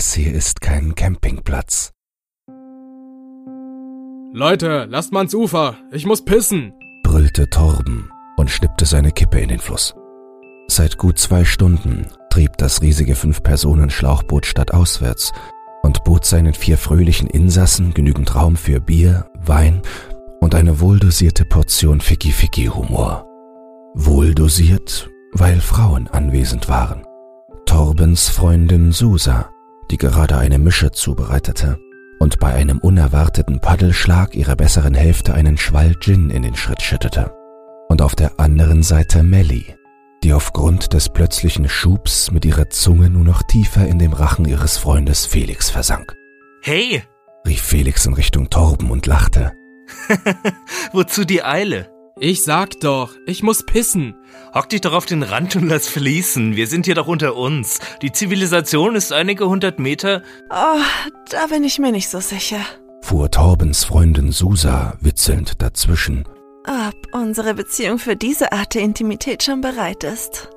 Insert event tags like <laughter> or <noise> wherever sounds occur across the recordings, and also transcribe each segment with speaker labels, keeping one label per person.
Speaker 1: Das hier ist kein Campingplatz.
Speaker 2: Leute, lasst mal ans Ufer. Ich muss pissen.
Speaker 1: brüllte Torben und schnippte seine Kippe in den Fluss. Seit gut zwei Stunden trieb das riesige Fünf-Personen-Schlauchboot stadtauswärts und bot seinen vier fröhlichen Insassen genügend Raum für Bier, Wein und eine wohldosierte Portion Ficky-Ficky-Humor. Wohldosiert, weil Frauen anwesend waren. Torbens Freundin Susa, die gerade eine Mische zubereitete und bei einem unerwarteten Paddelschlag ihrer besseren Hälfte einen Schwall Gin in den Schritt schüttete. Und auf der anderen Seite Melly, die aufgrund des plötzlichen Schubs mit ihrer Zunge nur noch tiefer in dem Rachen ihres Freundes Felix versank.
Speaker 3: Hey,
Speaker 1: Rief Felix in Richtung Torben und lachte. <laughs>
Speaker 3: wozu die Eile?
Speaker 2: Ich sag doch, ich muss pissen.
Speaker 3: Hock dich doch auf den Rand und lass fließen. Wir sind hier doch unter uns. Die Zivilisation ist einige hundert Meter.
Speaker 4: Oh, da bin ich mir nicht so sicher.
Speaker 1: fuhr Torbens Freundin Susa witzelnd dazwischen.
Speaker 4: Ob unsere Beziehung für diese Art der Intimität schon bereit ist.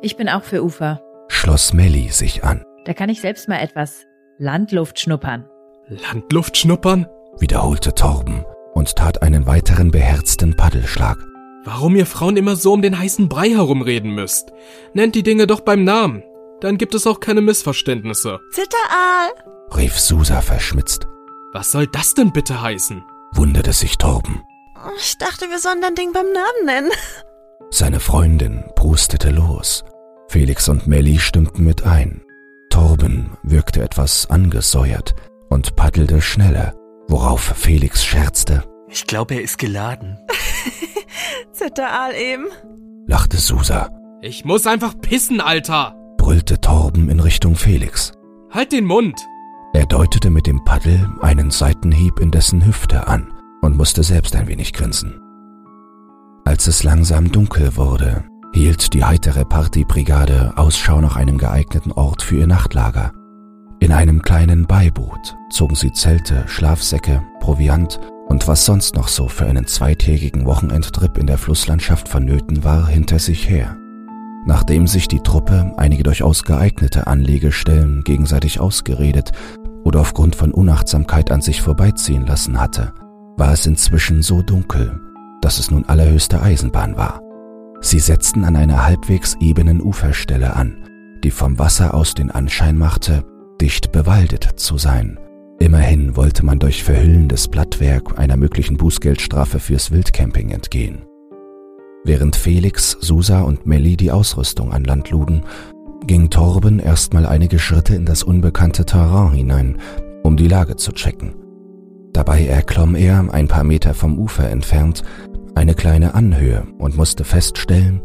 Speaker 5: Ich bin auch für Ufer.
Speaker 1: Schloss Melly sich an,
Speaker 5: Da kann ich selbst mal etwas Landluft schnuppern.
Speaker 2: Landluft schnuppern?
Speaker 1: wiederholte Torben und tat einen weiteren beherzten Paddelschlag.
Speaker 2: Warum ihr Frauen immer so um den heißen Brei herumreden müsst? Nennt die Dinge doch beim Namen. Dann gibt es auch keine Missverständnisse.
Speaker 4: Zitteraal!
Speaker 1: rief Susa verschmitzt,
Speaker 2: Was soll das denn bitte heißen?
Speaker 1: wunderte sich Torben.
Speaker 4: Ich dachte, wir sollen dein Ding beim Namen nennen.
Speaker 1: Seine Freundin prustete los. Felix und Melly stimmten mit ein. Torben wirkte etwas angesäuert und paddelte schneller, worauf Felix scherzte,
Speaker 3: Ich glaube, er ist geladen. <laughs>
Speaker 4: Zitteraal eben.
Speaker 1: lachte Susa,
Speaker 2: Ich muss einfach pissen, Alter.
Speaker 1: brüllte Torben in Richtung Felix.
Speaker 2: Halt den Mund.
Speaker 1: Er deutete mit dem Paddel einen Seitenhieb in dessen Hüfte an und musste selbst ein wenig grinsen. Als es langsam dunkel wurde, hielt die heitere Partybrigade Ausschau nach einem geeigneten Ort für ihr Nachtlager. In einem kleinen Beiboot zogen sie Zelte, Schlafsäcke, Proviant und was sonst noch so für einen zweitägigen Wochenendtrip in der Flusslandschaft vonnöten war, hinter sich her. Nachdem sich die Truppe einige durchaus geeignete Anlegestellen gegenseitig ausgeredet oder aufgrund von Unachtsamkeit an sich vorbeiziehen lassen hatte, war es inzwischen so dunkel, dass es nun allerhöchste Eisenbahn war. Sie setzten an einer halbwegs ebenen Uferstelle an, die vom Wasser aus den Anschein machte, dicht bewaldet zu sein. Immerhin wollte man durch verhüllendes Blattwerk einer möglichen Bußgeldstrafe fürs Wildcamping entgehen. Während Felix, Susa und Melly die Ausrüstung an Land luden, ging Torben erstmal einige Schritte in das unbekannte Terrain hinein, um die Lage zu checken. Dabei erklomm er, ein paar Meter vom Ufer entfernt, eine kleine Anhöhe und musste feststellen,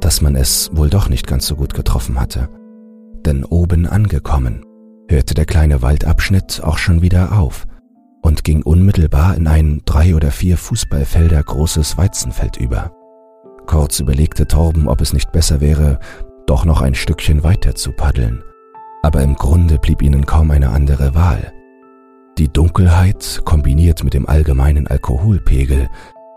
Speaker 1: dass man es wohl doch nicht ganz so gut getroffen hatte. Denn oben angekommen, hörte der kleine Waldabschnitt auch schon wieder auf und ging unmittelbar in ein drei oder vier Fußballfelder großes Weizenfeld über. Kurz überlegte Torben, ob es nicht besser wäre, doch noch ein Stückchen weiter zu paddeln. Aber im Grunde blieb ihnen kaum eine andere Wahl. Die Dunkelheit, kombiniert mit dem allgemeinen Alkoholpegel,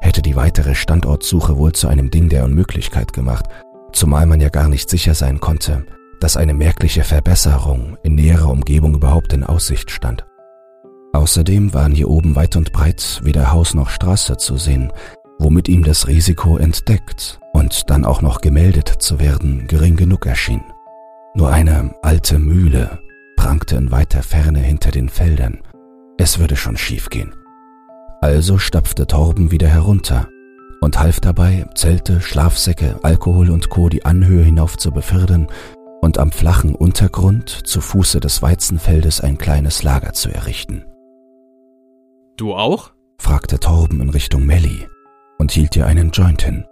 Speaker 1: hätte die weitere Standortsuche wohl zu einem Ding der Unmöglichkeit gemacht, zumal man ja gar nicht sicher sein konnte, dass eine merkliche Verbesserung in näherer Umgebung überhaupt in Aussicht stand. Außerdem waren hier oben weit und breit weder Haus noch Straße zu sehen, womit ihm das Risiko entdeckt und dann auch noch gemeldet zu werden gering genug erschien. Nur eine alte Mühle prangte in weiter Ferne hinter den Feldern. Es würde schon schiefgehen. Also stapfte Torben wieder herunter und half dabei, Zelte, Schlafsäcke, Alkohol und Co. die Anhöhe hinauf zu befördern und am flachen Untergrund zu Fuße des Weizenfeldes ein kleines Lager zu errichten.
Speaker 2: Du auch?
Speaker 1: fragte Torben in Richtung Melly und hielt ihr einen Joint hin.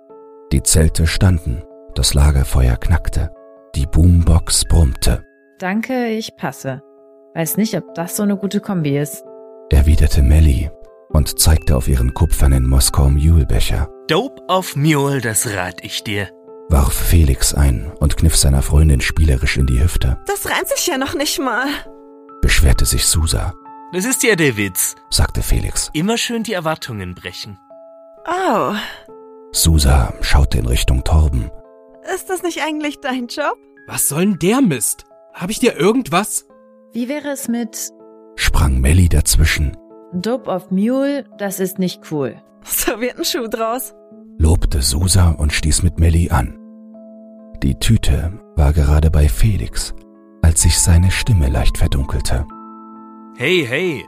Speaker 1: Die Zelte standen, das Lagerfeuer knackte, die Boombox brummte,
Speaker 5: Danke, ich passe. Weiß nicht, ob das so eine gute Kombi ist.
Speaker 1: erwiderte Melly und zeigte auf ihren kupfernen Moskau Mulebecher,
Speaker 3: Dope auf Mule, das rat ich dir.
Speaker 1: Warf Felix ein und kniff seiner Freundin spielerisch in die Hüfte,
Speaker 4: Das reimt sich ja noch nicht mal.
Speaker 1: beschwerte sich Susa,
Speaker 3: Das ist ja der Witz.
Speaker 1: sagte Felix.
Speaker 3: Immer schön die Erwartungen brechen.
Speaker 4: Oh,
Speaker 1: Susa schaute in Richtung Torben.
Speaker 4: ist das nicht eigentlich dein Job?
Speaker 2: Was soll denn der Mist? Hab ich dir irgendwas?
Speaker 5: Wie wäre es mit
Speaker 1: sprang Melly dazwischen,
Speaker 5: Dope of Mule? Das ist nicht cool. <laughs>
Speaker 4: So wird ein Schuh draus.
Speaker 1: Lobte Susa und stieß mit Melly an. Die Tüte war gerade bei Felix, als sich seine Stimme leicht verdunkelte.
Speaker 3: Hey, hey,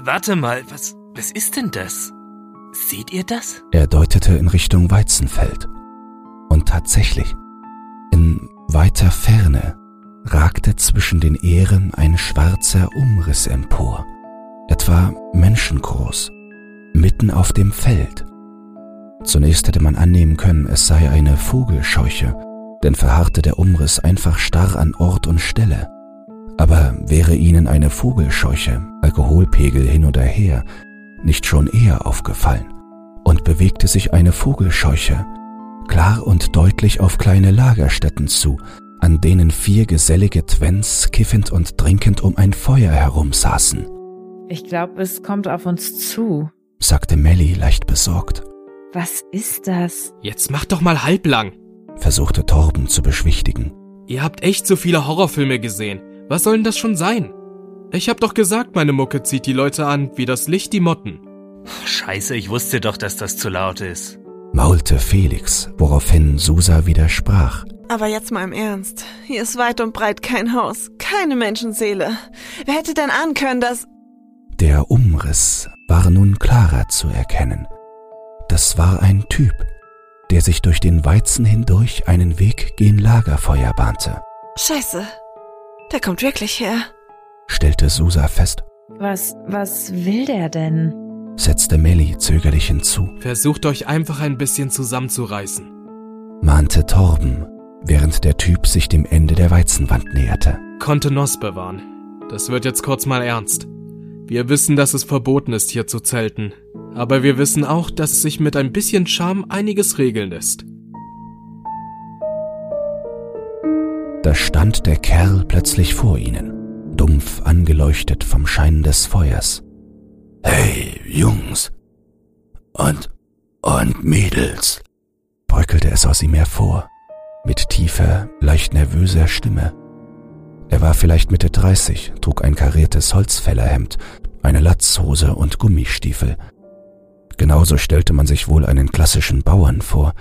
Speaker 3: warte mal, was, was ist denn das? Seht ihr das?
Speaker 1: Er deutete in Richtung Weizenfeld. Und tatsächlich, in weiter Ferne ragte zwischen den Ähren ein schwarzer Umriss empor, etwa menschengroß, mitten auf dem Feld. Zunächst hätte man annehmen können, es sei eine Vogelscheuche, denn verharrte der Umriss einfach starr an Ort und Stelle. Aber wäre ihnen eine Vogelscheuche, Alkoholpegel hin oder her, nicht schon eher aufgefallen? Und bewegte sich eine Vogelscheuche klar und deutlich auf kleine Lagerstätten zu, an denen vier gesellige Twens kiffend und trinkend um ein Feuer herumsaßen,
Speaker 5: Ich glaube, es kommt auf uns zu.
Speaker 1: sagte Melly leicht besorgt,
Speaker 5: Was ist das?
Speaker 2: Jetzt mach doch mal halblang.
Speaker 1: versuchte Torben zu beschwichtigen.
Speaker 2: Ihr habt echt so viele Horrorfilme gesehen. Was soll denn das schon sein? Ich hab doch gesagt, meine Mucke zieht die Leute an, wie das Licht die Motten.
Speaker 3: Scheiße, ich wusste doch, dass das zu laut ist.
Speaker 1: maulte Felix, woraufhin Susa widersprach.
Speaker 4: Aber jetzt mal im Ernst. Hier ist weit und breit kein Haus, keine Menschenseele. Wer hätte denn ahnen können, dass...
Speaker 1: Der Umriss war nun klarer zu erkennen. Das war ein Typ, der sich durch den Weizen hindurch einen Weg gen Lagerfeuer bahnte,
Speaker 4: Scheiße. Der kommt wirklich her.
Speaker 1: stellte Susa fest,
Speaker 5: Was, was will der denn?
Speaker 1: setzte Melly zögerlich hinzu,
Speaker 2: Versucht euch einfach ein bisschen zusammenzureißen.
Speaker 1: mahnte Torben, während der Typ sich dem Ende der Weizenwand näherte.
Speaker 2: Kontenance bewahren. Das wird jetzt kurz mal ernst. Wir wissen, dass es verboten ist, hier zu zelten. Aber wir wissen auch, dass sich mit ein bisschen Charme einiges regeln lässt.
Speaker 1: Da stand der Kerl plötzlich vor ihnen, dumpf angeleuchtet vom Schein des Feuers. Hey, Jungs. Und, und Mädels, bröckelte es aus ihm hervor, mit tiefer, leicht nervöser Stimme. Er war vielleicht Mitte 30, trug ein kariertes Holzfällerhemd, eine Latzhose und Gummistiefel. Genauso stellte man sich wohl einen klassischen Bauern vor,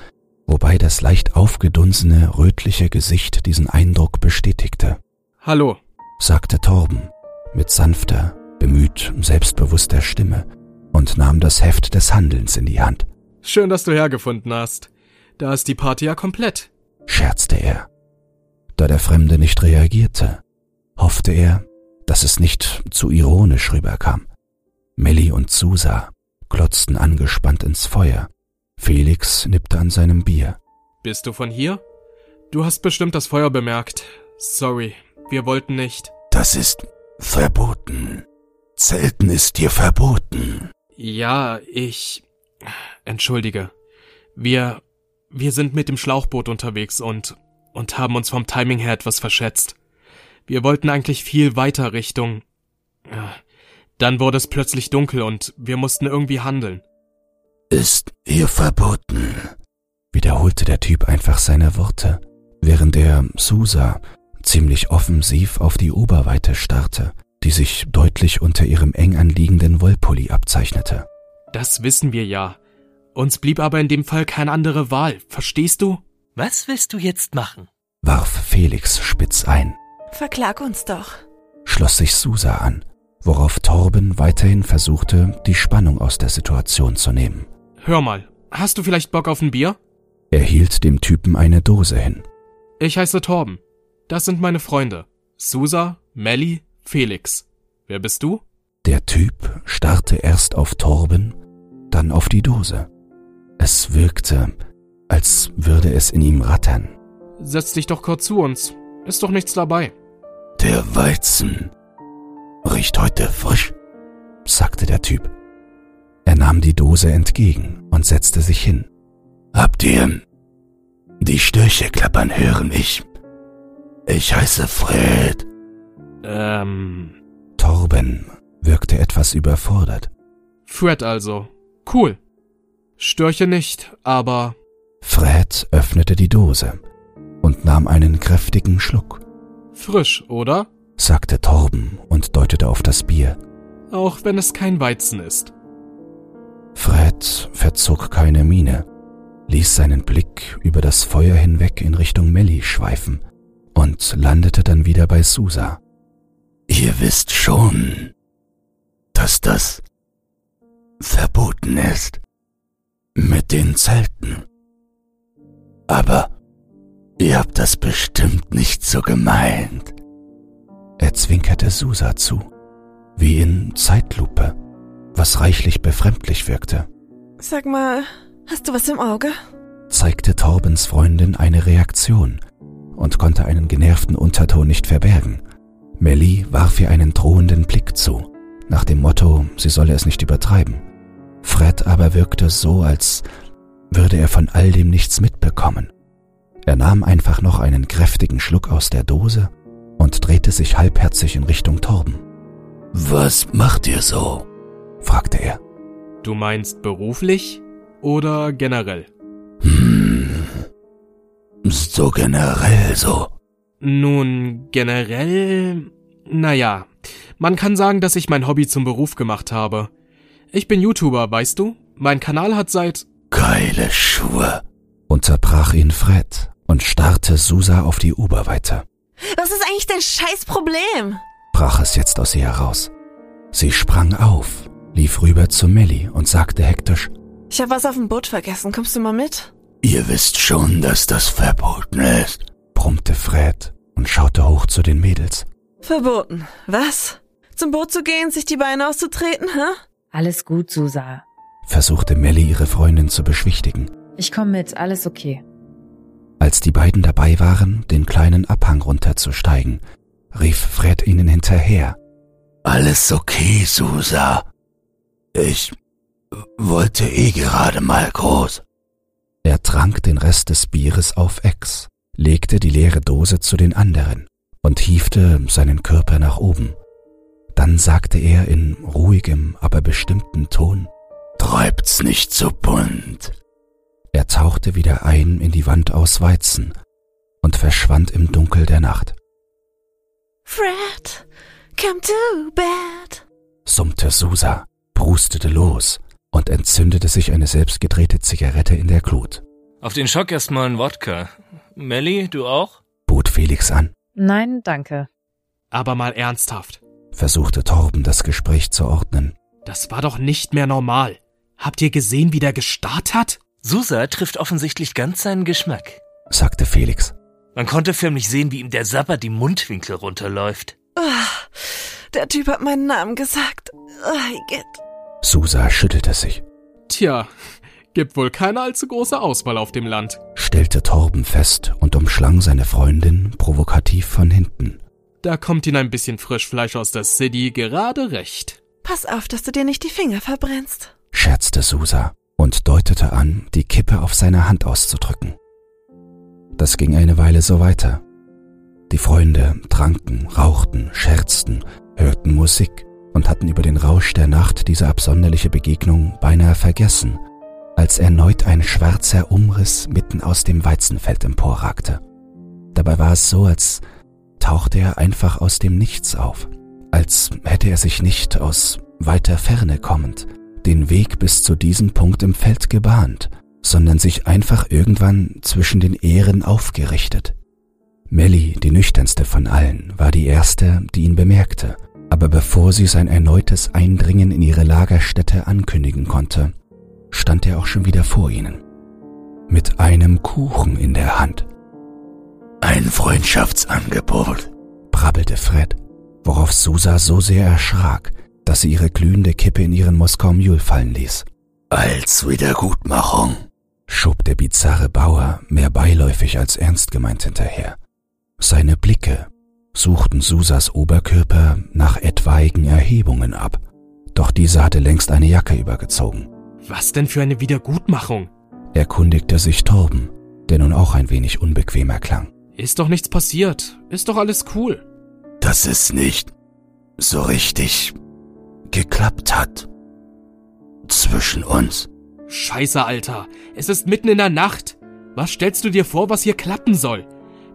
Speaker 1: wobei das leicht aufgedunsene, rötliche Gesicht diesen Eindruck bestätigte,
Speaker 2: Hallo.
Speaker 1: sagte Torben mit sanfter, bemüht, selbstbewusster Stimme und nahm das Heft des Handelns in die Hand,
Speaker 2: Schön, dass du hergefunden hast. Da ist die Party ja komplett.
Speaker 1: scherzte er. Da der Fremde nicht reagierte, hoffte er, dass es nicht zu ironisch rüberkam. Melly und Susa glotzten angespannt ins Feuer. Felix nippte an seinem Bier.
Speaker 2: Bist du von hier? Du hast bestimmt das Feuer bemerkt. Sorry, wir wollten nicht.
Speaker 1: Das ist verboten. Zelten ist dir verboten.
Speaker 2: Ja, ich. Entschuldige. Wir. Wir sind mit dem Schlauchboot unterwegs und. und haben uns vom Timing her etwas verschätzt. Wir wollten eigentlich viel weiter Richtung. Dann wurde es plötzlich dunkel und wir mussten irgendwie handeln.
Speaker 1: Ist ihr verboten, wiederholte der Typ einfach seine Worte, während er Susa ziemlich offensiv auf die Oberweite starrte, die sich deutlich unter ihrem eng anliegenden Wollpulli abzeichnete.
Speaker 2: Das wissen wir ja. Uns blieb aber in dem Fall keine andere Wahl, verstehst du?
Speaker 3: Was willst du jetzt machen?
Speaker 1: Warf Felix spitz ein,
Speaker 4: Verklag uns doch.
Speaker 1: schloss sich Susa an, worauf Torben weiterhin versuchte, die Spannung aus der Situation zu nehmen.
Speaker 2: Hör mal, hast du vielleicht Bock auf ein Bier?
Speaker 1: Er hielt dem Typen eine Dose hin.
Speaker 2: Ich heiße Torben. Das sind meine Freunde. Susa, Melly, Felix. Wer bist du?
Speaker 1: Der Typ starrte erst auf Torben, dann auf die Dose. Es wirkte, als würde es in ihm rattern.
Speaker 2: Setz dich doch kurz zu uns. Ist doch nichts dabei.
Speaker 1: Der Weizen riecht heute frisch, sagte der Typ. Er nahm die Dose entgegen und setzte sich hin. Habt ihr die Störche klappern hören? Ich. Ich heiße Fred.
Speaker 2: Ähm.
Speaker 1: Torben wirkte etwas überfordert.
Speaker 2: Fred also. Cool. Störche nicht, aber.
Speaker 1: Fred öffnete die Dose und nahm einen kräftigen Schluck.
Speaker 2: Frisch, oder?
Speaker 1: Sagte Torben und deutete auf das Bier.
Speaker 2: Auch wenn es kein Weizen ist.
Speaker 1: Fred verzog keine Miene, ließ seinen Blick über das Feuer hinweg in Richtung Melly schweifen und landete dann wieder bei Susa. Ihr wisst schon, dass das verboten ist mit den Zelten. Aber ihr habt das bestimmt nicht so gemeint. Er zwinkerte Susa zu, wie in Zeitlupe, was reichlich befremdlich wirkte.
Speaker 4: Sag mal, hast du was im Auge?
Speaker 1: zeigte Torbens Freundin eine Reaktion und konnte einen genervten Unterton nicht verbergen. Melly warf ihr einen drohenden Blick zu, nach dem Motto, sie solle es nicht übertreiben. Fred aber wirkte so, als würde er von all dem nichts mitbekommen. Er nahm einfach noch einen kräftigen Schluck aus der Dose und drehte sich halbherzig in Richtung Torben. Was macht ihr so? fragte er.
Speaker 2: Du meinst beruflich oder generell?
Speaker 1: Hm, so generell so.
Speaker 2: Nun, generell, naja, man kann sagen, dass ich mein Hobby zum Beruf gemacht habe. Ich bin YouTuber, weißt du? Mein Kanal hat seit...
Speaker 1: Geile Schuhe, unterbrach ihn Fred und starrte Susa auf die Oberweite.
Speaker 4: Was ist eigentlich dein Scheißproblem?
Speaker 1: brach es jetzt aus ihr heraus. Sie sprang auf, lief rüber zu Melly und sagte hektisch,
Speaker 4: Ich hab was auf dem Boot vergessen. Kommst du mal mit?
Speaker 1: Ihr wisst schon, dass das verboten ist, brummte Fred und schaute hoch zu den Mädels.
Speaker 4: Verboten. Was? Zum Boot zu gehen, sich die Beine auszutreten, hä?
Speaker 5: Alles gut, Susa.
Speaker 1: versuchte Melly ihre Freundin zu beschwichtigen.
Speaker 5: Ich komme mit, alles okay.
Speaker 1: Als die beiden dabei waren, den kleinen Abhang runterzusteigen, rief Fred ihnen hinterher. Alles okay, Susa. Ich wollte eh gerade mal groß. Er trank den Rest des Bieres auf Ex, legte die leere Dose zu den anderen und hiefte seinen Körper nach oben. Dann sagte er in ruhigem, aber bestimmten Ton, Träubt's nicht so bunt. Er tauchte wieder ein in die Wand aus Weizen und verschwand im Dunkel der Nacht,
Speaker 4: Fred, come to bed.
Speaker 1: summte Susa, prustete los und entzündete sich eine selbstgedrehte Zigarette in der Glut,
Speaker 3: Auf den Schock erstmal ein Wodka. Melly, du auch?
Speaker 1: bot Felix an,
Speaker 5: Nein, danke.
Speaker 2: Aber mal ernsthaft.
Speaker 1: versuchte Torben das Gespräch zu ordnen.
Speaker 2: Das war doch nicht mehr normal. Habt ihr gesehen, wie der gestarrt hat?
Speaker 3: Susa trifft offensichtlich ganz seinen Geschmack.
Speaker 1: sagte Felix.
Speaker 3: Man konnte förmlich sehen, wie ihm der Sabber die Mundwinkel runterläuft.
Speaker 4: Ah, der Typ hat meinen Namen gesagt. Igitt.
Speaker 1: Susa schüttelte sich,
Speaker 2: Tja, gibt wohl keine allzu große Auswahl auf dem Land.
Speaker 1: stellte Torben fest und umschlang seine Freundin provokativ von hinten.
Speaker 2: Da kommt ihnen ein bisschen Frischfleisch aus der City gerade recht.
Speaker 4: Pass auf, dass du dir nicht die Finger verbrennst.
Speaker 1: scherzte Susa und deutete an, die Kippe auf seiner Hand auszudrücken. Das ging eine Weile so weiter. Die Freunde tranken, rauchten, scherzten, hörten Musik und hatten über den Rausch der Nacht diese absonderliche Begegnung beinahe vergessen, als erneut ein schwarzer Umriss mitten aus dem Weizenfeld emporragte. Dabei war es so, als tauchte er einfach aus dem Nichts auf, als hätte er sich nicht aus weiter Ferne kommend den Weg bis zu diesem Punkt im Feld gebahnt, sondern sich einfach irgendwann zwischen den Ähren aufgerichtet. Melly, die nüchternste von allen, war die erste, die ihn bemerkte, aber bevor sie sein erneutes Eindringen in ihre Lagerstätte ankündigen konnte, stand er auch schon wieder vor ihnen. Mit einem Kuchen in der Hand. Ein Freundschaftsangebot, brabbelte Fred, worauf Susa so sehr erschrak, dass sie ihre glühende Kippe in ihren Moskau Mule fallen ließ. Als Wiedergutmachung, schob der bizarre Bauer mehr beiläufig als ernst gemeint hinterher. Seine Blicke suchten Susas Oberkörper nach etwaigen Erhebungen ab, doch diese hatte längst eine Jacke übergezogen.
Speaker 2: Was denn für eine Wiedergutmachung?
Speaker 1: Erkundigte sich Torben, der nun auch ein wenig unbequemer klang.
Speaker 2: Ist doch nichts passiert. Ist doch alles cool.
Speaker 1: Dass es nicht so richtig geklappt hat. Zwischen uns.
Speaker 2: Scheiße, Alter. Es ist mitten in der Nacht. Was stellst du dir vor, was hier klappen soll?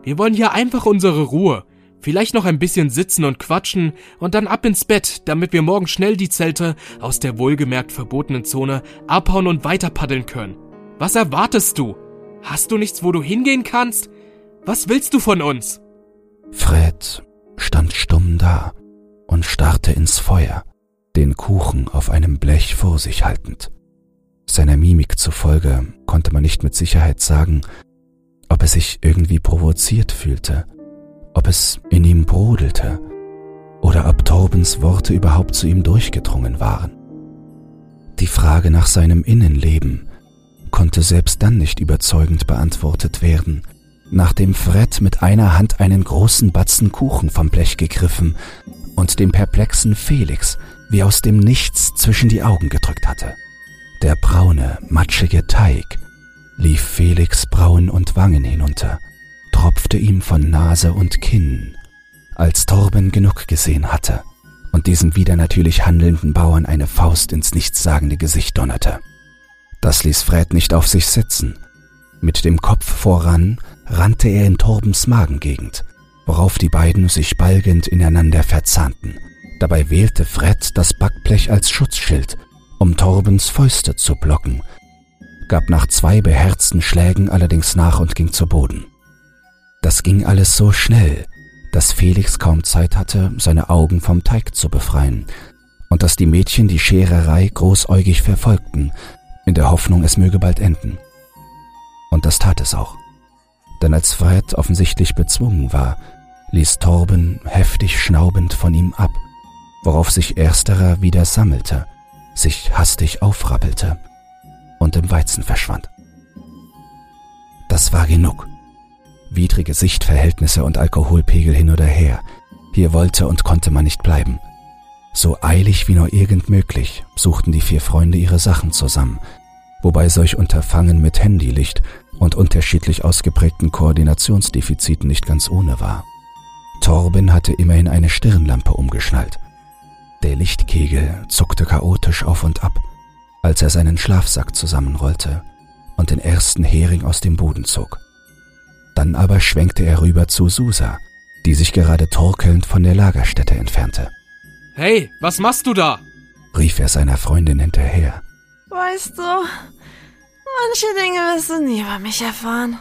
Speaker 2: Wir wollen hier einfach unsere Ruhe. Vielleicht noch ein bisschen sitzen und quatschen und dann ab ins Bett, damit wir morgen schnell die Zelte aus der wohlgemerkt verbotenen Zone abhauen und weiter paddeln können. Was erwartest du? Hast du nichts, wo du hingehen kannst? Was willst du von uns?
Speaker 1: Fred stand stumm da und starrte ins Feuer, den Kuchen auf einem Blech vor sich haltend. Seiner Mimik zufolge konnte man nicht mit Sicherheit sagen, ob er sich irgendwie provoziert fühlte ob es in ihm brodelte oder ob Torbens Worte überhaupt zu ihm durchgedrungen waren. Die Frage nach seinem Innenleben konnte selbst dann nicht überzeugend beantwortet werden, nachdem Fred mit einer Hand einen großen Batzen Kuchen vom Blech gegriffen und dem perplexen Felix wie aus dem Nichts zwischen die Augen gedrückt hatte. Der braune, matschige Teig lief Felix Brauen und Wangen hinunter, tropfte ihm von Nase und Kinn, als Torben genug gesehen hatte und diesem wieder natürlich handelnden Bauern eine Faust ins nichtssagende Gesicht donnerte. Das ließ Fred nicht auf sich sitzen. Mit dem Kopf voran rannte er in Torbens Magengegend, worauf die beiden sich balgend ineinander verzahnten. Dabei wählte Fred das Backblech als Schutzschild, um Torbens Fäuste zu blocken, gab nach zwei beherzten Schlägen allerdings nach und ging zu Boden. Das ging alles so schnell, dass Felix kaum Zeit hatte, seine Augen vom Teig zu befreien, und dass die Mädchen die Schererei großäugig verfolgten, in der Hoffnung, es möge bald enden. Und das tat es auch. Denn als Fred offensichtlich bezwungen war, ließ Torben heftig schnaubend von ihm ab, worauf sich ersterer wieder sammelte, sich hastig aufrappelte und im Weizen verschwand. Das war genug widrige Sichtverhältnisse und Alkoholpegel hin oder her. Hier wollte und konnte man nicht bleiben. So eilig wie nur irgend möglich suchten die vier Freunde ihre Sachen zusammen, wobei solch Unterfangen mit Handylicht und unterschiedlich ausgeprägten Koordinationsdefiziten nicht ganz ohne war. Torben hatte immerhin eine Stirnlampe umgeschnallt. Der Lichtkegel zuckte chaotisch auf und ab, als er seinen Schlafsack zusammenrollte und den ersten Hering aus dem Boden zog. Dann aber schwenkte er rüber zu Susa, die sich gerade torkelnd von der Lagerstätte entfernte.
Speaker 2: Hey, was machst du da?
Speaker 1: rief er seiner Freundin hinterher.
Speaker 4: Weißt du, manche Dinge wirst du nie über mich erfahren,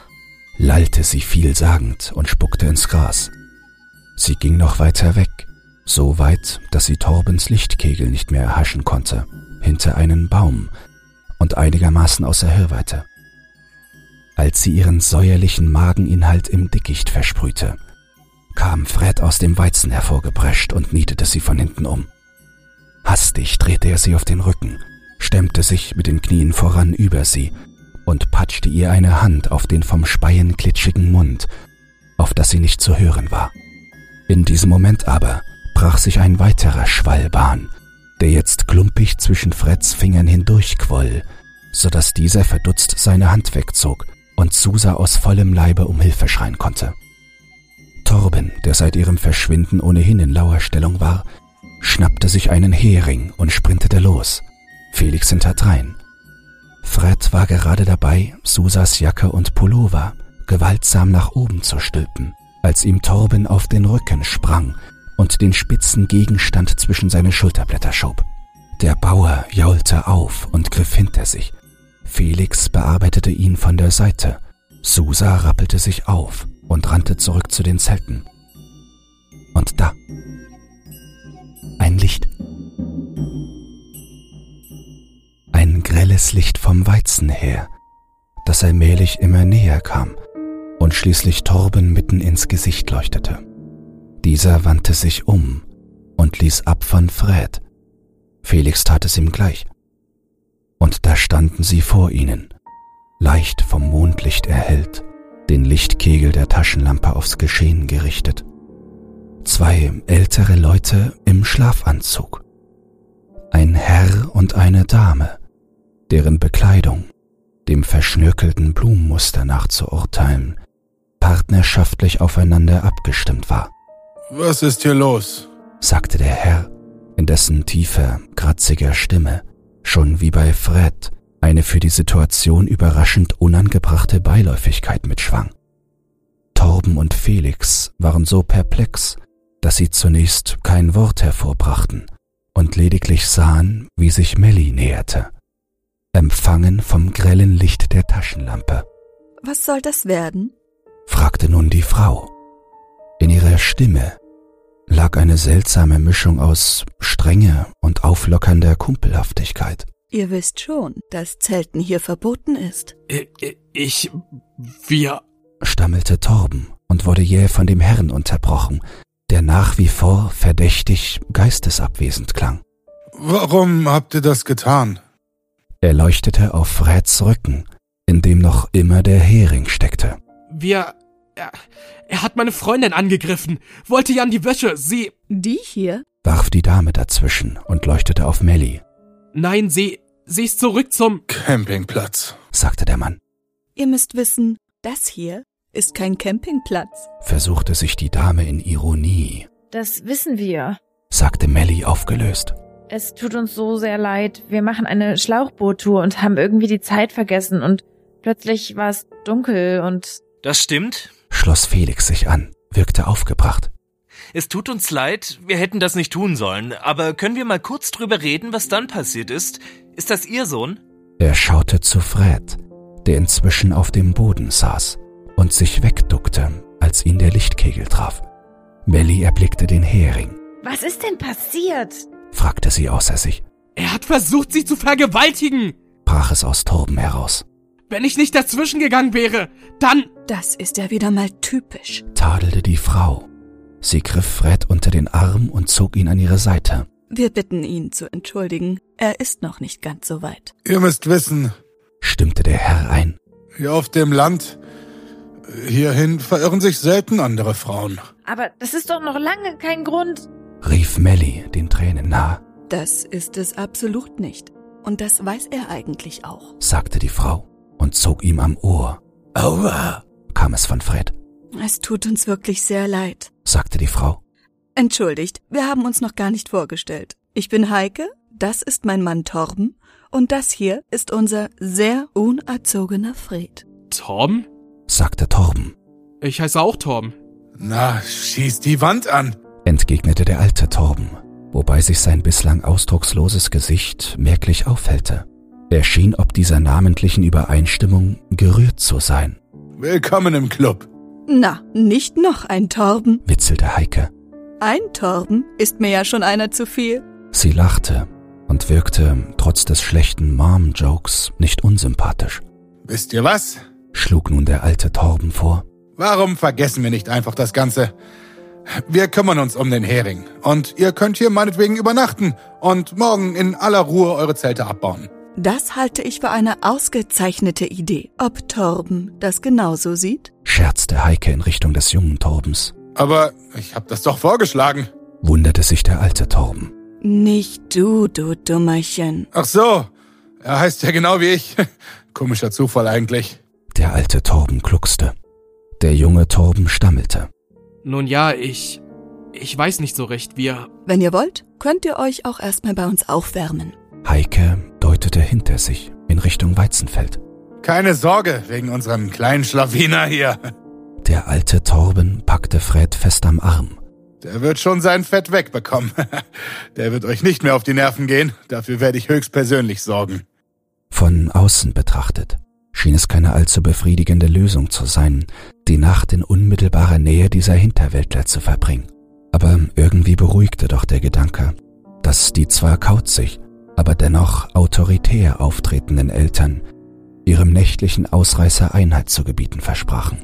Speaker 1: lallte sie vielsagend und spuckte ins Gras. Sie ging noch weiter weg, so weit, dass sie Torbens Lichtkegel nicht mehr erhaschen konnte, hinter einen Baum und einigermaßen außer Hörweite als sie ihren säuerlichen Mageninhalt im Dickicht versprühte, kam Fred aus dem Weizen hervorgeprescht und nietete sie von hinten um. Hastig drehte er sie auf den Rücken, stemmte sich mit den Knien voran über sie und patschte ihr eine Hand auf den vom Speien klitschigen Mund, auf das sie nicht zu hören war. In diesem Moment aber brach sich ein weiterer Schwall Bahn, der jetzt klumpig zwischen Freds Fingern hindurchquoll, so dass dieser verdutzt seine Hand wegzog und Susa aus vollem Leibe um Hilfe schreien konnte. Torben, der seit ihrem Verschwinden ohnehin in Lauerstellung war, schnappte sich einen Hering und sprintete los, Felix hinterdrein. Fred war gerade dabei, Susas Jacke und Pullover gewaltsam nach oben zu stülpen, als ihm Torben auf den Rücken sprang und den spitzen Gegenstand zwischen seine Schulterblätter schob. Der Bauer jaulte auf und griff hinter sich, Felix bearbeitete ihn von der Seite. Susa rappelte sich auf und rannte zurück zu den Zelten. Und da. Ein Licht. Ein grelles Licht vom Weizen her, das allmählich immer näher kam und schließlich Torben mitten ins Gesicht leuchtete. Dieser wandte sich um und ließ ab von Fred. Felix tat es ihm gleich und da standen sie vor ihnen, leicht vom Mondlicht erhellt, den Lichtkegel der Taschenlampe aufs Geschehen gerichtet. Zwei ältere Leute im Schlafanzug. Ein Herr und eine Dame, deren Bekleidung, dem verschnörkelten Blumenmuster nachzuurteilen, partnerschaftlich aufeinander abgestimmt war.
Speaker 6: Was ist hier los?
Speaker 1: sagte der Herr, in dessen tiefer, kratziger Stimme schon wie bei Fred eine für die Situation überraschend unangebrachte Beiläufigkeit mitschwang. Torben und Felix waren so perplex, dass sie zunächst kein Wort hervorbrachten und lediglich sahen, wie sich Melly näherte, empfangen vom grellen Licht der Taschenlampe.
Speaker 7: Was soll das werden?
Speaker 1: fragte nun die Frau. In ihrer Stimme lag eine seltsame Mischung aus Strenge und auflockernder Kumpelhaftigkeit.
Speaker 7: Ihr wisst schon, dass Zelten hier verboten ist.
Speaker 2: Ich, wir,
Speaker 1: stammelte Torben und wurde jäh von dem Herrn unterbrochen, der nach wie vor verdächtig geistesabwesend klang.
Speaker 6: Warum habt ihr das getan?
Speaker 1: Er leuchtete auf Freds Rücken, in dem noch immer der Hering steckte.
Speaker 2: wir, er, er hat meine Freundin angegriffen, wollte ja an die Wäsche, sie,
Speaker 7: Die hier?
Speaker 1: warf die Dame dazwischen und leuchtete auf Melly,
Speaker 2: nein, sie, sie ist zurück zum,
Speaker 6: Campingplatz.
Speaker 1: sagte der Mann,
Speaker 7: Ihr müsst wissen, das hier ist kein Campingplatz.
Speaker 1: versuchte sich die Dame in Ironie,
Speaker 5: Das wissen wir.
Speaker 1: sagte Melly aufgelöst.
Speaker 5: Es tut uns so sehr leid. Wir machen eine Schlauchboottour und haben irgendwie die Zeit vergessen und plötzlich war es dunkel und
Speaker 3: Das stimmt.
Speaker 1: Schloss Felix sich an, wirkte aufgebracht.
Speaker 3: Es tut uns leid, wir hätten das nicht tun sollen, aber können wir mal kurz drüber reden, was dann passiert ist? Ist das Ihr Sohn?
Speaker 1: Er schaute zu Fred, der inzwischen auf dem Boden saß und sich wegduckte, als ihn der Lichtkegel traf. Melly erblickte den Hering,
Speaker 5: was ist denn passiert?
Speaker 1: fragte sie außer sich,
Speaker 2: er hat versucht, sie zu vergewaltigen.
Speaker 1: brach es aus Torben heraus,
Speaker 2: Wenn ich nicht dazwischen gegangen wäre, dann,
Speaker 7: Das ist ja wieder mal typisch.
Speaker 1: tadelte die Frau. Sie griff Fred unter den Arm und zog ihn an ihre Seite.
Speaker 7: Wir bitten ihn zu entschuldigen. Er ist noch nicht ganz so weit.
Speaker 6: Ihr müsst wissen,
Speaker 1: Stimmte der Herr ein.
Speaker 6: hier auf dem Land, hierhin verirren sich selten andere Frauen.
Speaker 5: Aber das ist doch noch lange kein Grund.
Speaker 1: rief Melly den Tränen nahe,
Speaker 7: Das ist es absolut nicht. Und das weiß er eigentlich auch.
Speaker 1: sagte die Frau und zog ihm am Ohr. Aua, kam es von Fred,
Speaker 7: Es tut uns wirklich sehr leid.
Speaker 1: sagte die Frau.
Speaker 7: Entschuldigt, wir haben uns noch gar nicht vorgestellt. Ich bin Heike, das ist mein Mann Torben und das hier ist unser sehr unerzogener Fred.
Speaker 2: Torben?
Speaker 1: sagte Torben,
Speaker 2: Ich heiße auch Torben.
Speaker 6: Na, schieß die Wand an.
Speaker 1: entgegnete der alte Torben, wobei sich sein bislang ausdrucksloses Gesicht merklich aufhellte. Er schien ob dieser namentlichen Übereinstimmung gerührt zu sein,
Speaker 6: Willkommen im Club.
Speaker 7: Na, nicht noch ein Torben.
Speaker 1: witzelte Heike.
Speaker 7: Ein Torben ist mir ja schon einer zu viel.
Speaker 1: Sie lachte und wirkte, trotz des schlechten Mom-Jokes, nicht unsympathisch,
Speaker 6: Wisst ihr was?
Speaker 1: schlug nun der alte Torben vor.
Speaker 6: Warum vergessen wir nicht einfach das Ganze? Wir kümmern uns um den Hering. Und ihr könnt hier meinetwegen übernachten und morgen in aller Ruhe eure Zelte abbauen.
Speaker 7: Das halte ich für eine ausgezeichnete Idee. Ob Torben das genauso sieht?
Speaker 1: scherzte Heike in Richtung des jungen Torbens,
Speaker 6: Aber ich hab das doch vorgeschlagen.
Speaker 1: wunderte sich der alte Torben.
Speaker 7: Nicht du, du Dummerchen.
Speaker 6: Ach so, er heißt ja genau wie ich. <laughs> Komischer Zufall eigentlich.
Speaker 1: Der alte Torben gluckste. Der junge Torben stammelte.
Speaker 2: Nun ja, ich, ich weiß nicht so recht, wir,
Speaker 7: Wenn ihr wollt, könnt ihr euch auch erstmal bei uns aufwärmen.
Speaker 1: Heike deutete hinter sich in Richtung Weizenfeld.
Speaker 6: Keine Sorge wegen unserem kleinen Schlawiner hier.
Speaker 1: Der alte Torben packte Fred fest am Arm.
Speaker 6: Der wird schon sein Fett wegbekommen. <laughs> Der wird euch nicht mehr auf die Nerven gehen. Dafür werde ich höchstpersönlich sorgen.
Speaker 1: Von außen betrachtet schien es keine allzu befriedigende Lösung zu sein, die Nacht in unmittelbarer Nähe dieser Hinterwäldler zu verbringen. Aber irgendwie beruhigte doch der Gedanke, dass die zwar kauzig, aber dennoch autoritär auftretenden Eltern ihrem nächtlichen Ausreißer Einheit zu gebieten versprachen.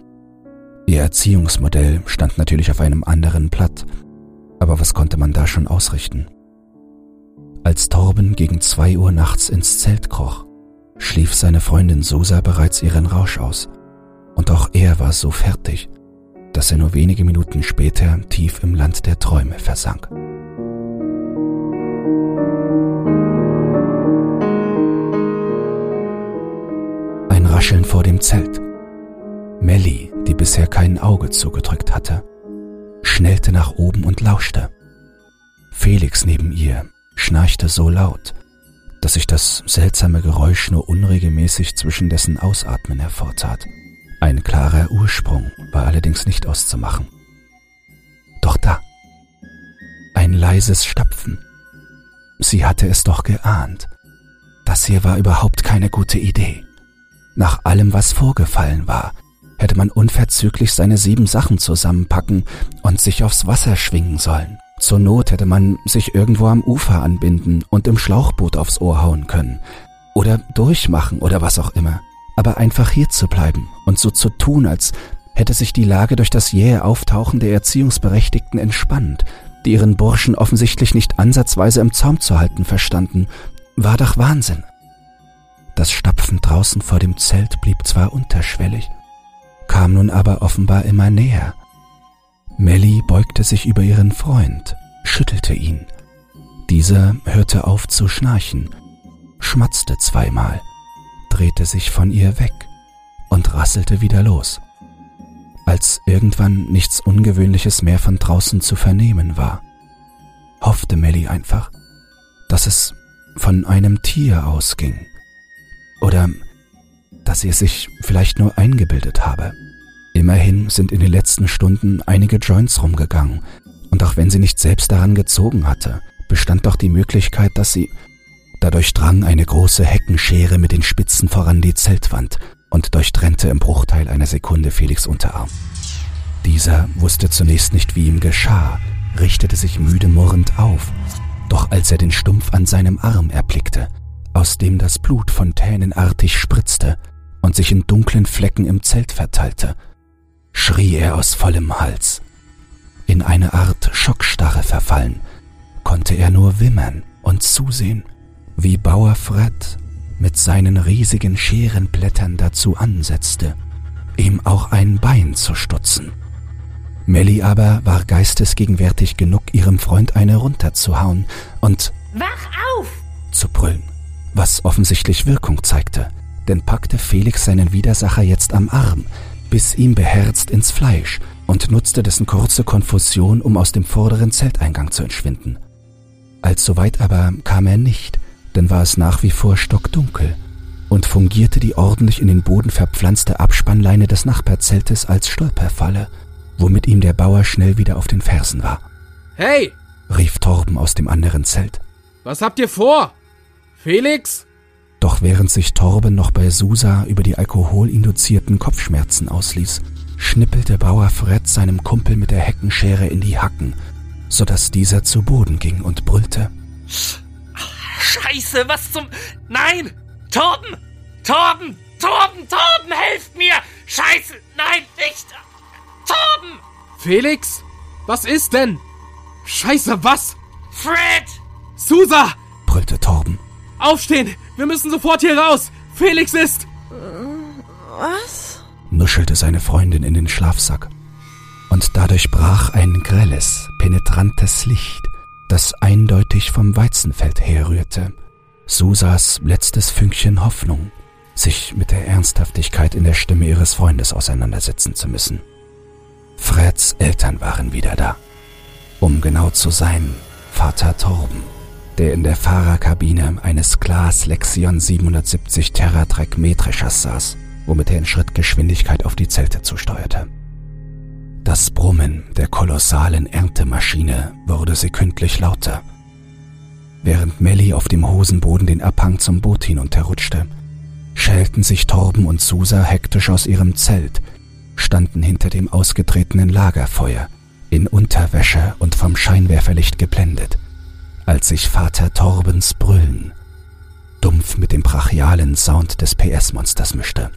Speaker 1: Ihr Erziehungsmodell stand natürlich auf einem anderen Blatt, aber was konnte man da schon ausrichten? Als Torben gegen zwei Uhr nachts ins Zelt kroch, schlief seine Freundin Susa bereits ihren Rausch aus, und auch er war so fertig, dass er nur wenige Minuten später tief im Land der Träume versank. Rascheln vor dem Zelt. Melly, die bisher kein Auge zugedrückt hatte, schnellte nach oben und lauschte. Felix neben ihr schnarchte so laut, dass sich das seltsame Geräusch nur unregelmäßig zwischen dessen Ausatmen hervortat. Ein klarer Ursprung war allerdings nicht auszumachen. Doch da. Ein leises Stapfen. Sie hatte es doch geahnt. Das hier war überhaupt keine gute Idee. Nach allem, was vorgefallen war, hätte man unverzüglich seine sieben Sachen zusammenpacken und sich aufs Wasser schwingen sollen. Zur Not hätte man sich irgendwo am Ufer anbinden und im Schlauchboot aufs Ohr hauen können. Oder durchmachen oder was auch immer. Aber einfach hier zu bleiben und so zu tun, als hätte sich die Lage durch das jähe Auftauchen der Erziehungsberechtigten entspannt, die ihren Burschen offensichtlich nicht ansatzweise im Zaum zu halten verstanden, war doch Wahnsinn. Das Stapfen draußen vor dem Zelt blieb zwar unterschwellig, kam nun aber offenbar immer näher. Melly beugte sich über ihren Freund, schüttelte ihn. Dieser hörte auf zu schnarchen, schmatzte zweimal, drehte sich von ihr weg und rasselte wieder los. Als irgendwann nichts Ungewöhnliches mehr von draußen zu vernehmen war, hoffte Melly einfach, dass es von einem Tier ausging oder dass sie es sich vielleicht nur eingebildet habe. Immerhin sind in den letzten Stunden einige Joints rumgegangen, und auch wenn sie nicht selbst daran gezogen hatte, bestand doch die Möglichkeit, dass sie... Dadurch drang eine große Heckenschere mit den Spitzen voran die Zeltwand und durchtrennte im Bruchteil einer Sekunde Felix Unterarm. Dieser wusste zunächst nicht, wie ihm geschah, richtete sich müde murrend auf, doch als er den Stumpf an seinem Arm erblickte, aus dem das Blut fontänenartig spritzte und sich in dunklen Flecken im Zelt verteilte, schrie er aus vollem Hals. In eine Art Schockstarre verfallen, konnte er nur wimmern und zusehen, wie Bauer Fred mit seinen riesigen Scherenblättern dazu ansetzte, ihm auch ein Bein zu stutzen. Melly aber war geistesgegenwärtig genug, ihrem Freund eine runterzuhauen und
Speaker 5: Wach auf!
Speaker 1: zu brüllen was offensichtlich Wirkung zeigte, denn packte Felix seinen Widersacher jetzt am Arm, biss ihm beherzt ins Fleisch und nutzte dessen kurze Konfusion, um aus dem vorderen Zelteingang zu entschwinden. Allzu weit aber kam er nicht, denn war es nach wie vor stockdunkel und fungierte die ordentlich in den Boden verpflanzte Abspannleine des Nachbarzeltes als Stolperfalle, womit ihm der Bauer schnell wieder auf den Fersen war.
Speaker 2: Hey!
Speaker 1: rief Torben aus dem anderen Zelt.
Speaker 2: Was habt ihr vor? Felix?
Speaker 1: Doch während sich Torben noch bei Susa über die alkoholinduzierten Kopfschmerzen ausließ, schnippelte Bauer Fred seinem Kumpel mit der Heckenschere in die Hacken, so dass dieser zu Boden ging und brüllte.
Speaker 3: Scheiße, was zum... Nein! Torben! Torben! Torben! Torben, helft mir! Scheiße! Nein, nicht! Torben!
Speaker 2: Felix? Was ist denn? Scheiße, was?
Speaker 3: Fred!
Speaker 2: Susa!
Speaker 1: brüllte Torben.
Speaker 2: Aufstehen! Wir müssen sofort hier raus! Felix ist.
Speaker 4: Was?
Speaker 1: nuschelte seine Freundin in den Schlafsack. Und dadurch brach ein grelles, penetrantes Licht, das eindeutig vom Weizenfeld herrührte. Susas letztes Fünkchen Hoffnung, sich mit der Ernsthaftigkeit in der Stimme ihres Freundes auseinandersetzen zu müssen. Freds Eltern waren wieder da. Um genau zu sein, Vater Torben der in der Fahrerkabine eines Glas Lexion 770 Terratrek Metrischers saß, womit er in Schrittgeschwindigkeit auf die Zelte zusteuerte. Das Brummen der kolossalen Erntemaschine wurde sekündlich lauter. Während Melly auf dem Hosenboden den Abhang zum Boot hinunterrutschte, schälten sich Torben und Susa hektisch aus ihrem Zelt, standen hinter dem ausgetretenen Lagerfeuer, in Unterwäsche und vom Scheinwerferlicht geblendet als sich Vater Torbens Brüllen dumpf mit dem brachialen Sound des PS-Monsters mischte.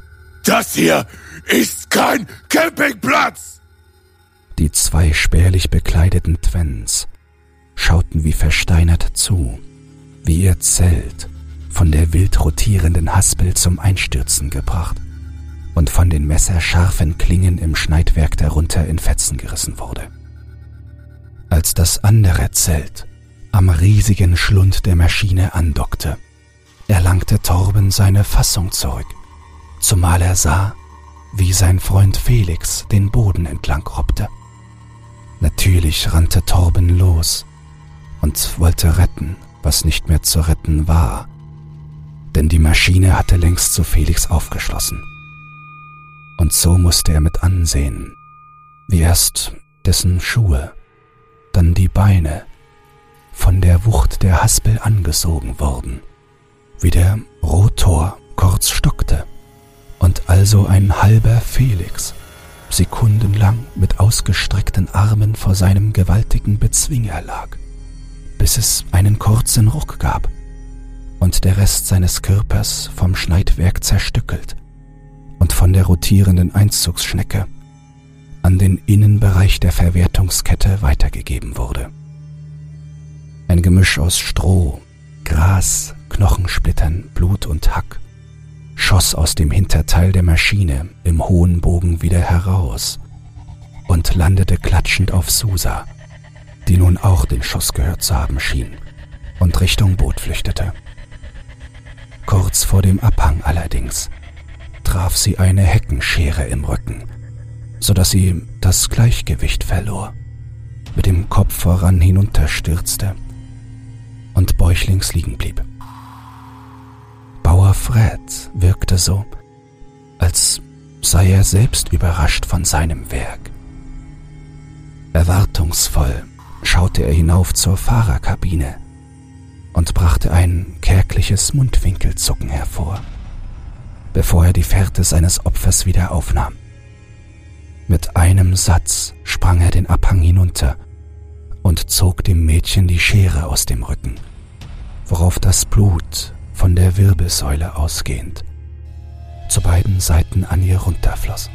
Speaker 6: Das hier ist kein Campingplatz!
Speaker 1: Die zwei spärlich bekleideten Twens schauten wie versteinert zu, wie ihr Zelt von der wild rotierenden Haspel zum Einstürzen gebracht und von den messerscharfen Klingen im Schneidwerk darunter in Fetzen gerissen wurde. Als das andere Zelt am riesigen Schlund der Maschine andockte, erlangte Torben seine Fassung zurück, zumal er sah, wie sein Freund Felix den Boden entlang robbte. Natürlich rannte Torben los und wollte retten, was nicht mehr zu retten war, denn die Maschine hatte längst zu Felix aufgeschlossen. Und so musste er mit ansehen, wie erst dessen Schuhe, dann die Beine von der Wucht der Haspel angesogen wurden, wie der Rotor kurz stockte und also ein halber Felix sekundenlang mit ausgestreckten Armen vor seinem gewaltigen Bezwinger lag, bis es einen kurzen Ruck gab und der Rest seines Körpers vom Schneidwerk zerstückelt und von der rotierenden Einzugsschnecke an den Innenbereich der Verwertungskette weitergegeben wurde. Ein Gemisch aus Stroh, Gras, Knochensplittern, Blut und Hack schoss aus dem Hinterteil der Maschine im hohen Bogen wieder heraus und landete klatschend auf Susa, die nun auch den Schuss gehört zu haben schien und Richtung Boot flüchtete. Kurz vor dem Abhang allerdings traf sie eine Heckenschere im Rücken, so dass sie das Gleichgewicht verlor, mit dem Kopf voran hinunterstürzte und bäuchlings liegen blieb. Bauer Fred wirkte so, als sei er selbst überrascht von seinem Werk. Erwartungsvoll schaute er hinauf zur Fahrerkabine und brachte ein kärgliches Mundwinkelzucken hervor, bevor er die Fährte seines Opfers wieder aufnahm. Mit einem Satz sprang er den Abhang hinunter und zog dem Mädchen die Schere aus dem Rücken, worauf das Blut von der Wirbelsäule ausgehend zu beiden Seiten an ihr runterfloss.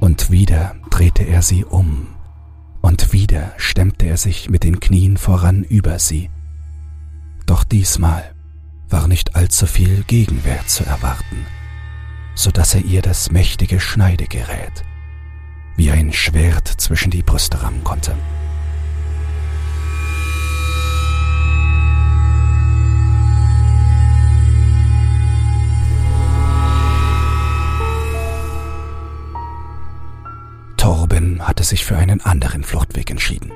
Speaker 1: Und wieder drehte er sie um, und wieder stemmte er sich mit den Knien voran über sie. Doch diesmal war nicht allzu viel Gegenwehr zu erwarten, so dass er ihr das mächtige Schneidegerät wie ein Schwert zwischen die Brüste rammen konnte. Torben hatte sich für einen anderen Fluchtweg entschieden.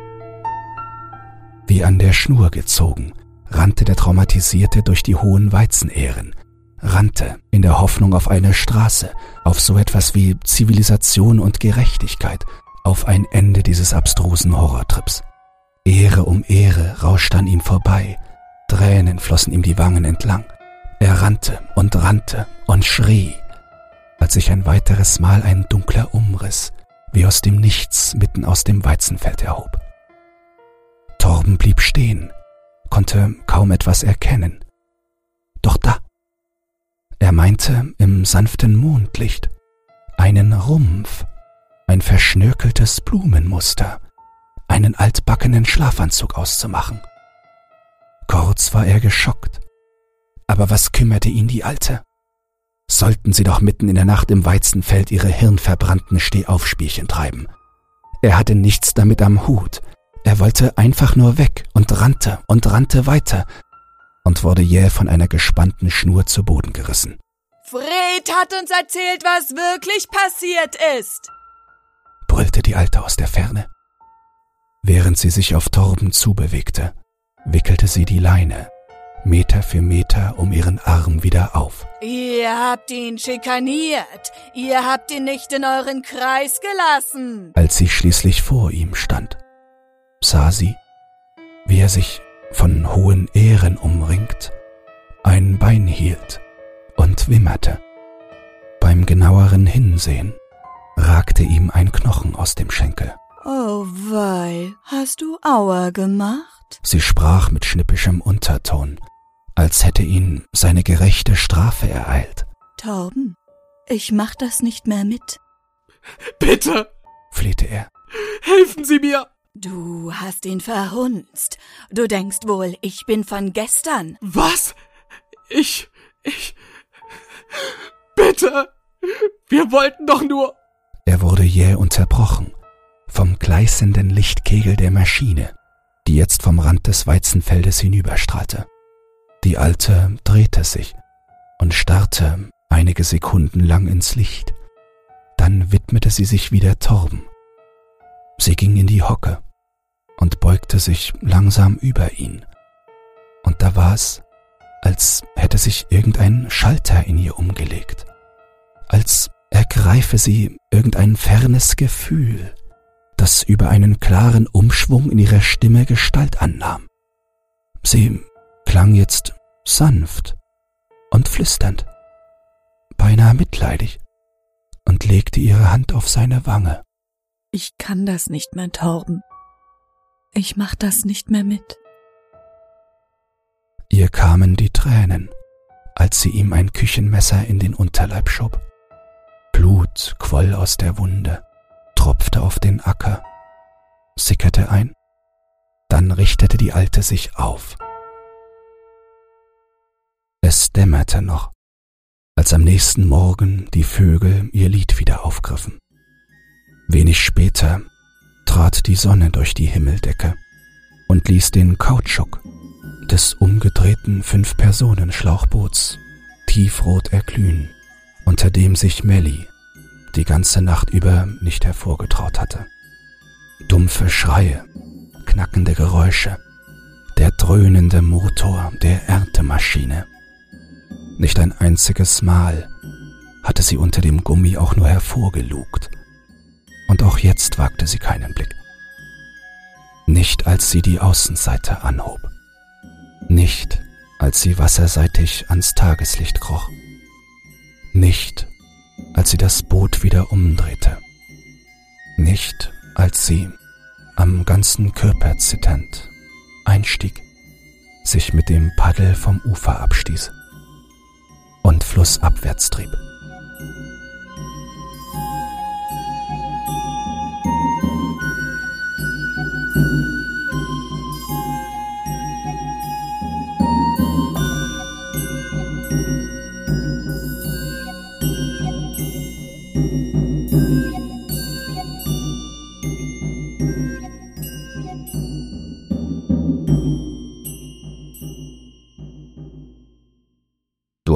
Speaker 1: Wie an der Schnur gezogen, rannte der Traumatisierte durch die hohen Weizenähren, rannte in der Hoffnung auf eine Straße, auf so etwas wie Zivilisation und Gerechtigkeit, auf ein Ende dieses abstrusen Horrortrips. Ehre um Ehre rauschte an ihm vorbei, Tränen flossen ihm die Wangen entlang. Er rannte und rannte und schrie, als sich ein weiteres Mal ein dunkler Umriss wie aus dem Nichts mitten aus dem Weizenfeld erhob. Torben blieb stehen, konnte kaum etwas erkennen. Doch da. Er meinte im sanften Mondlicht einen Rumpf, ein verschnörkeltes Blumenmuster, einen altbackenen Schlafanzug auszumachen. Kurz war er geschockt. Aber was kümmerte ihn die Alte? Sollten sie doch mitten in der Nacht im Weizenfeld ihre hirnverbrannten Stehaufspielchen treiben. Er hatte nichts damit am Hut. Er wollte einfach nur weg und rannte und rannte weiter und wurde jäh von einer gespannten Schnur zu Boden gerissen.
Speaker 7: Fred hat uns erzählt, was wirklich passiert ist,
Speaker 1: brüllte die Alte aus der Ferne. Während sie sich auf Torben zubewegte, wickelte sie die Leine Meter für Meter um ihren Arm wieder auf.
Speaker 7: Ihr habt ihn schikaniert. Ihr habt ihn nicht in euren Kreis gelassen.
Speaker 1: Als sie schließlich vor ihm stand, sah sie, wie er sich von hohen Ehren umringt, ein Bein hielt und wimmerte. Beim genaueren Hinsehen ragte ihm ein Knochen aus dem Schenkel.
Speaker 7: Oh wei, hast du Auer gemacht?
Speaker 1: Sie sprach mit schnippischem Unterton, als hätte ihn seine gerechte Strafe ereilt.
Speaker 7: Torben, ich mach das nicht mehr mit.
Speaker 2: Bitte,
Speaker 1: flehte er.
Speaker 2: Helfen Sie mir!
Speaker 7: Du hast ihn verhunzt. Du denkst wohl, ich bin von gestern.
Speaker 2: Was? Ich. Ich. Bitte! Wir wollten doch nur.
Speaker 1: Er wurde jäh unterbrochen vom gleißenden Lichtkegel der Maschine, die jetzt vom Rand des Weizenfeldes hinüberstrahlte. Die Alte drehte sich und starrte einige Sekunden lang ins Licht. Dann widmete sie sich wieder Torben. Sie ging in die Hocke und beugte sich langsam über ihn. Und da war es, als hätte sich irgendein Schalter in ihr umgelegt, als ergreife sie irgendein fernes Gefühl, das über einen klaren Umschwung in ihrer Stimme Gestalt annahm. Sie klang jetzt sanft und flüsternd, beinahe mitleidig, und legte ihre Hand auf seine Wange.
Speaker 7: Ich kann das nicht mehr, Torben. Ich mach das nicht mehr mit.
Speaker 1: Ihr kamen die Tränen, als sie ihm ein Küchenmesser in den Unterleib schob. Blut quoll aus der Wunde, tropfte auf den Acker, sickerte ein. Dann richtete die Alte sich auf. Es dämmerte noch, als am nächsten Morgen die Vögel ihr Lied wieder aufgriffen. Wenig später trat die Sonne durch die Himmeldecke und ließ den Kautschuk des umgedrehten Fünf-Personen-Schlauchboots tiefrot erglühen, unter dem sich Melly die ganze Nacht über nicht hervorgetraut hatte. Dumpfe Schreie, knackende Geräusche, der dröhnende Motor der Erntemaschine. Nicht ein einziges Mal hatte sie unter dem Gummi auch nur hervorgelugt, und auch jetzt wagte sie keinen Blick. Nicht als sie die Außenseite anhob, nicht als sie wasserseitig ans Tageslicht kroch, nicht als sie das Boot wieder umdrehte, nicht als sie, am ganzen Körper zitternd, einstieg, sich mit dem Paddel vom Ufer abstieß und flussabwärts